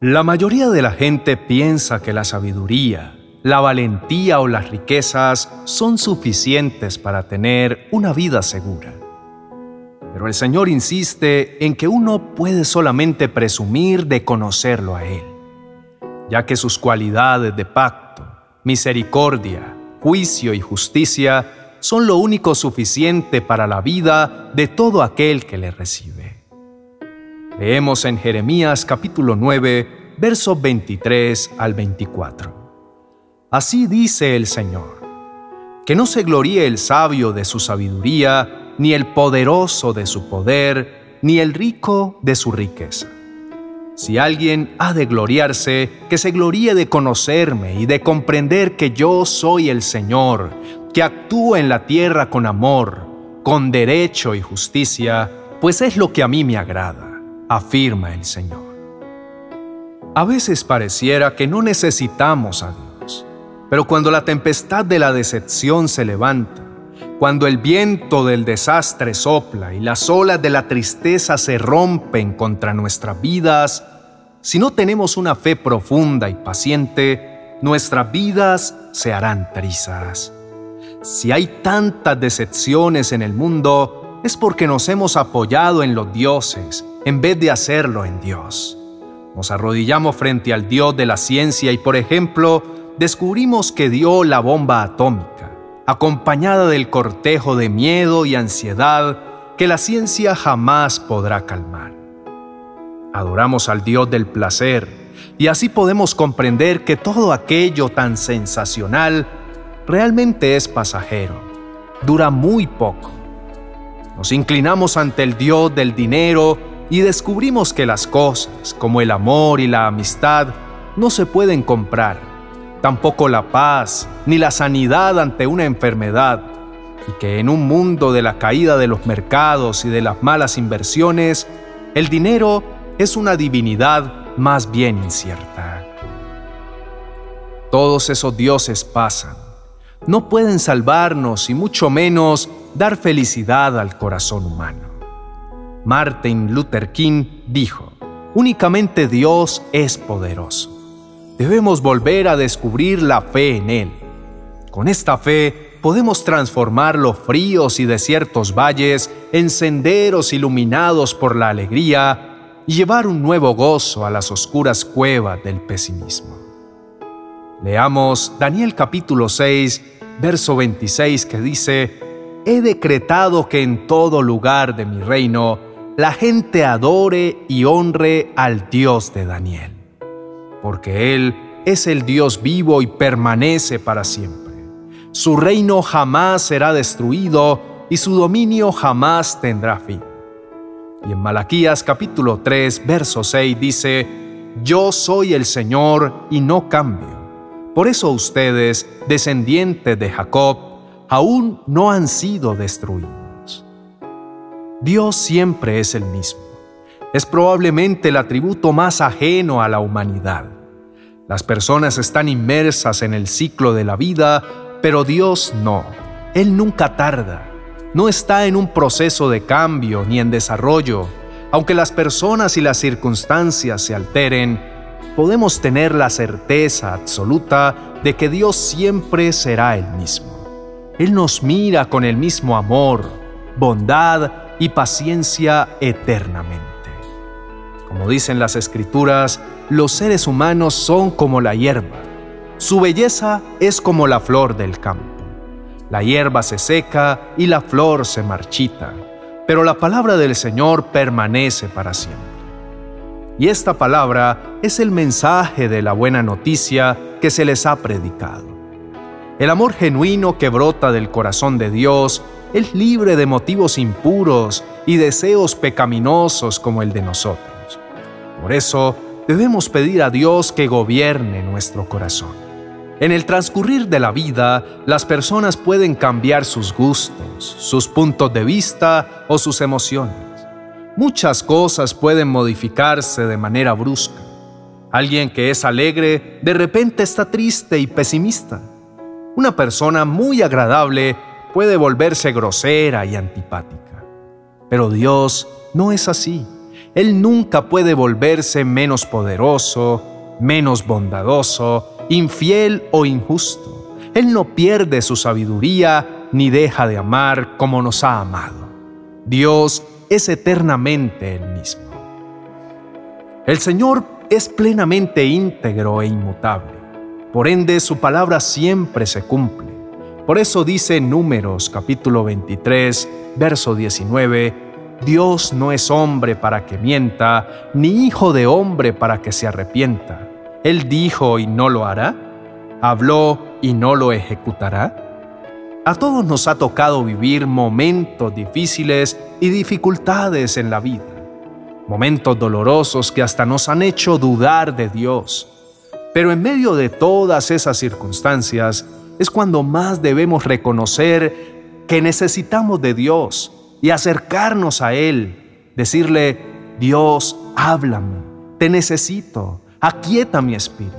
La mayoría de la gente piensa que la sabiduría, la valentía o las riquezas son suficientes para tener una vida segura. Pero el Señor insiste en que uno puede solamente presumir de conocerlo a Él, ya que sus cualidades de pacto, misericordia, juicio y justicia son lo único suficiente para la vida de todo aquel que le recibe. Leemos en Jeremías capítulo 9, versos 23 al 24. Así dice el Señor, que no se gloríe el sabio de su sabiduría, ni el poderoso de su poder, ni el rico de su riqueza. Si alguien ha de gloriarse, que se gloríe de conocerme y de comprender que yo soy el Señor, que actúo en la tierra con amor, con derecho y justicia, pues es lo que a mí me agrada afirma el Señor. A veces pareciera que no necesitamos a Dios, pero cuando la tempestad de la decepción se levanta, cuando el viento del desastre sopla y las olas de la tristeza se rompen contra nuestras vidas, si no tenemos una fe profunda y paciente, nuestras vidas se harán trizas. Si hay tantas decepciones en el mundo, es porque nos hemos apoyado en los dioses en vez de hacerlo en Dios. Nos arrodillamos frente al Dios de la ciencia y, por ejemplo, descubrimos que dio la bomba atómica, acompañada del cortejo de miedo y ansiedad que la ciencia jamás podrá calmar. Adoramos al Dios del placer y así podemos comprender que todo aquello tan sensacional realmente es pasajero, dura muy poco. Nos inclinamos ante el Dios del dinero y descubrimos que las cosas, como el amor y la amistad, no se pueden comprar, tampoco la paz ni la sanidad ante una enfermedad, y que en un mundo de la caída de los mercados y de las malas inversiones, el dinero es una divinidad más bien incierta. Todos esos dioses pasan, no pueden salvarnos y mucho menos dar felicidad al corazón humano. Martin Luther King dijo, únicamente Dios es poderoso. Debemos volver a descubrir la fe en Él. Con esta fe podemos transformar los fríos y desiertos valles en senderos iluminados por la alegría y llevar un nuevo gozo a las oscuras cuevas del pesimismo. Leamos Daniel capítulo 6, verso 26 que dice, He decretado que en todo lugar de mi reino la gente adore y honre al Dios de Daniel, porque Él es el Dios vivo y permanece para siempre. Su reino jamás será destruido y su dominio jamás tendrá fin. Y en Malaquías capítulo 3, verso 6 dice, Yo soy el Señor y no cambio. Por eso ustedes, descendientes de Jacob, aún no han sido destruidos. Dios siempre es el mismo. Es probablemente el atributo más ajeno a la humanidad. Las personas están inmersas en el ciclo de la vida, pero Dios no. Él nunca tarda. No está en un proceso de cambio ni en desarrollo. Aunque las personas y las circunstancias se alteren, podemos tener la certeza absoluta de que Dios siempre será el mismo. Él nos mira con el mismo amor, bondad y paciencia eternamente. Como dicen las escrituras, los seres humanos son como la hierba. Su belleza es como la flor del campo. La hierba se seca y la flor se marchita, pero la palabra del Señor permanece para siempre. Y esta palabra es el mensaje de la buena noticia que se les ha predicado. El amor genuino que brota del corazón de Dios es libre de motivos impuros y deseos pecaminosos como el de nosotros. Por eso debemos pedir a Dios que gobierne nuestro corazón. En el transcurrir de la vida, las personas pueden cambiar sus gustos, sus puntos de vista o sus emociones. Muchas cosas pueden modificarse de manera brusca. Alguien que es alegre de repente está triste y pesimista. Una persona muy agradable puede volverse grosera y antipática. Pero Dios no es así. Él nunca puede volverse menos poderoso, menos bondadoso, infiel o injusto. Él no pierde su sabiduría ni deja de amar como nos ha amado. Dios es eternamente el mismo. El Señor es plenamente íntegro e inmutable. Por ende, su palabra siempre se cumple. Por eso dice Números capítulo 23, verso 19, Dios no es hombre para que mienta, ni hijo de hombre para que se arrepienta. Él dijo y no lo hará, habló y no lo ejecutará. A todos nos ha tocado vivir momentos difíciles y dificultades en la vida, momentos dolorosos que hasta nos han hecho dudar de Dios. Pero en medio de todas esas circunstancias es cuando más debemos reconocer que necesitamos de Dios y acercarnos a Él, decirle, Dios, háblame, te necesito, aquieta mi espíritu.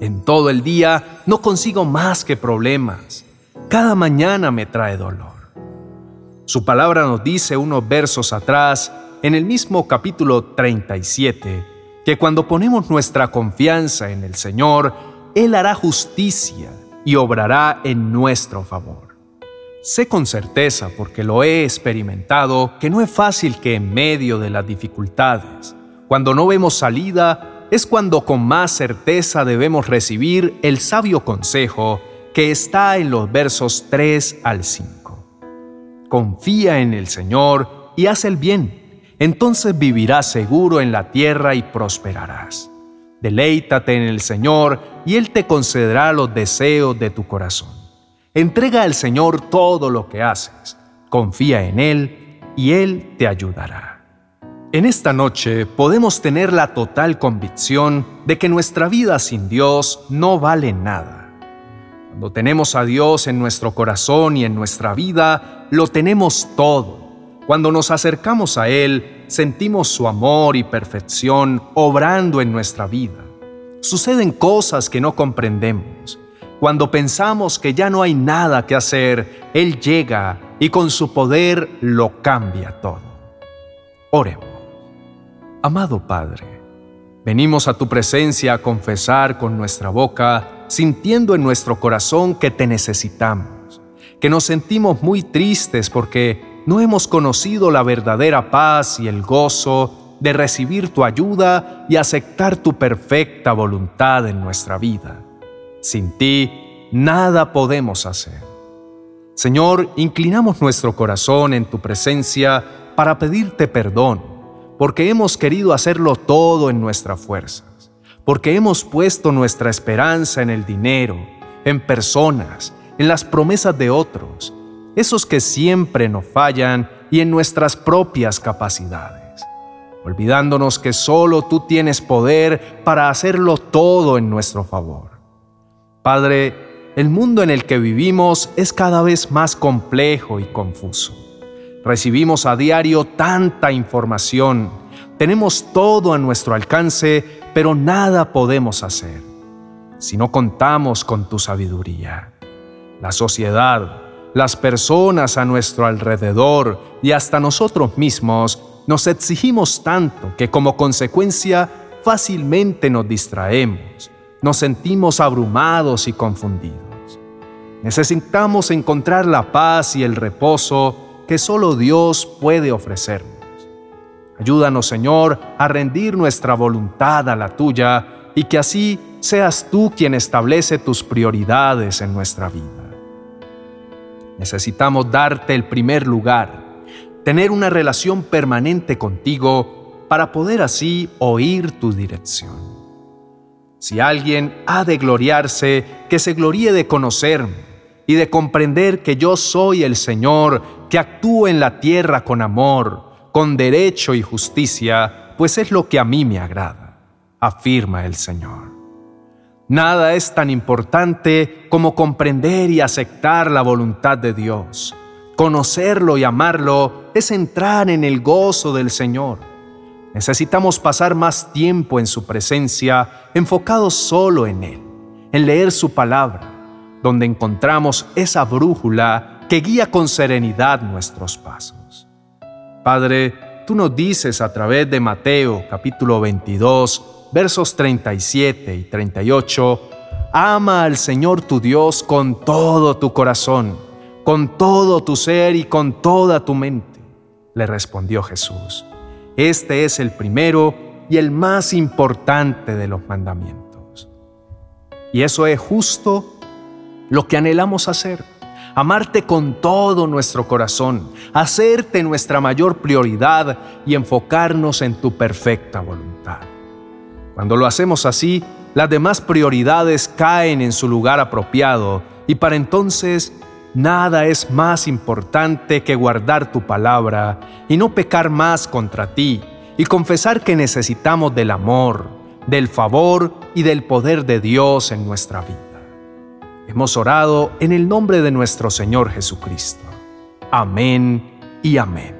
En todo el día no consigo más que problemas. Cada mañana me trae dolor. Su palabra nos dice unos versos atrás, en el mismo capítulo 37, que cuando ponemos nuestra confianza en el Señor, Él hará justicia y obrará en nuestro favor. Sé con certeza, porque lo he experimentado, que no es fácil que en medio de las dificultades, cuando no vemos salida, es cuando con más certeza debemos recibir el sabio consejo que está en los versos 3 al 5. Confía en el Señor y haz el bien, entonces vivirás seguro en la tierra y prosperarás. Deleítate en el Señor y Él te concederá los deseos de tu corazón. Entrega al Señor todo lo que haces, confía en Él y Él te ayudará. En esta noche podemos tener la total convicción de que nuestra vida sin Dios no vale nada. Cuando tenemos a Dios en nuestro corazón y en nuestra vida, lo tenemos todo. Cuando nos acercamos a Él, sentimos su amor y perfección obrando en nuestra vida. Suceden cosas que no comprendemos cuando pensamos que ya no hay nada que hacer, Él llega y con su poder lo cambia todo. Oremos. Amado Padre, venimos a tu presencia a confesar con nuestra boca, sintiendo en nuestro corazón que te necesitamos, que nos sentimos muy tristes porque no hemos conocido la verdadera paz y el gozo de recibir tu ayuda y aceptar tu perfecta voluntad en nuestra vida. Sin ti, nada podemos hacer. Señor, inclinamos nuestro corazón en tu presencia para pedirte perdón, porque hemos querido hacerlo todo en nuestras fuerzas, porque hemos puesto nuestra esperanza en el dinero, en personas, en las promesas de otros, esos que siempre nos fallan y en nuestras propias capacidades, olvidándonos que solo tú tienes poder para hacerlo todo en nuestro favor. Padre, el mundo en el que vivimos es cada vez más complejo y confuso. Recibimos a diario tanta información, tenemos todo a nuestro alcance, pero nada podemos hacer si no contamos con tu sabiduría. La sociedad, las personas a nuestro alrededor y hasta nosotros mismos nos exigimos tanto que como consecuencia fácilmente nos distraemos nos sentimos abrumados y confundidos. Necesitamos encontrar la paz y el reposo que solo Dios puede ofrecernos. Ayúdanos, Señor, a rendir nuestra voluntad a la tuya y que así seas tú quien establece tus prioridades en nuestra vida. Necesitamos darte el primer lugar, tener una relación permanente contigo para poder así oír tu dirección. Si alguien ha de gloriarse, que se gloríe de conocerme y de comprender que yo soy el Señor, que actúo en la tierra con amor, con derecho y justicia, pues es lo que a mí me agrada, afirma el Señor. Nada es tan importante como comprender y aceptar la voluntad de Dios. Conocerlo y amarlo es entrar en el gozo del Señor Necesitamos pasar más tiempo en su presencia, enfocados solo en Él, en leer su palabra, donde encontramos esa brújula que guía con serenidad nuestros pasos. Padre, tú nos dices a través de Mateo capítulo 22, versos 37 y 38, ama al Señor tu Dios con todo tu corazón, con todo tu ser y con toda tu mente. Le respondió Jesús. Este es el primero y el más importante de los mandamientos. Y eso es justo lo que anhelamos hacer amarte con todo nuestro corazón, hacerte nuestra mayor prioridad y enfocarnos en tu perfecta voluntad. Cuando lo hacemos así, las demás prioridades caen en su lugar apropiado y para entonces nada es más importante que guardar tu palabra y no pecar más contra ti y confesar que necesitamos del amor, del favor y del poder de Dios en nuestra vida. Hemos orado en el nombre de nuestro Señor Jesucristo. Amén y amén.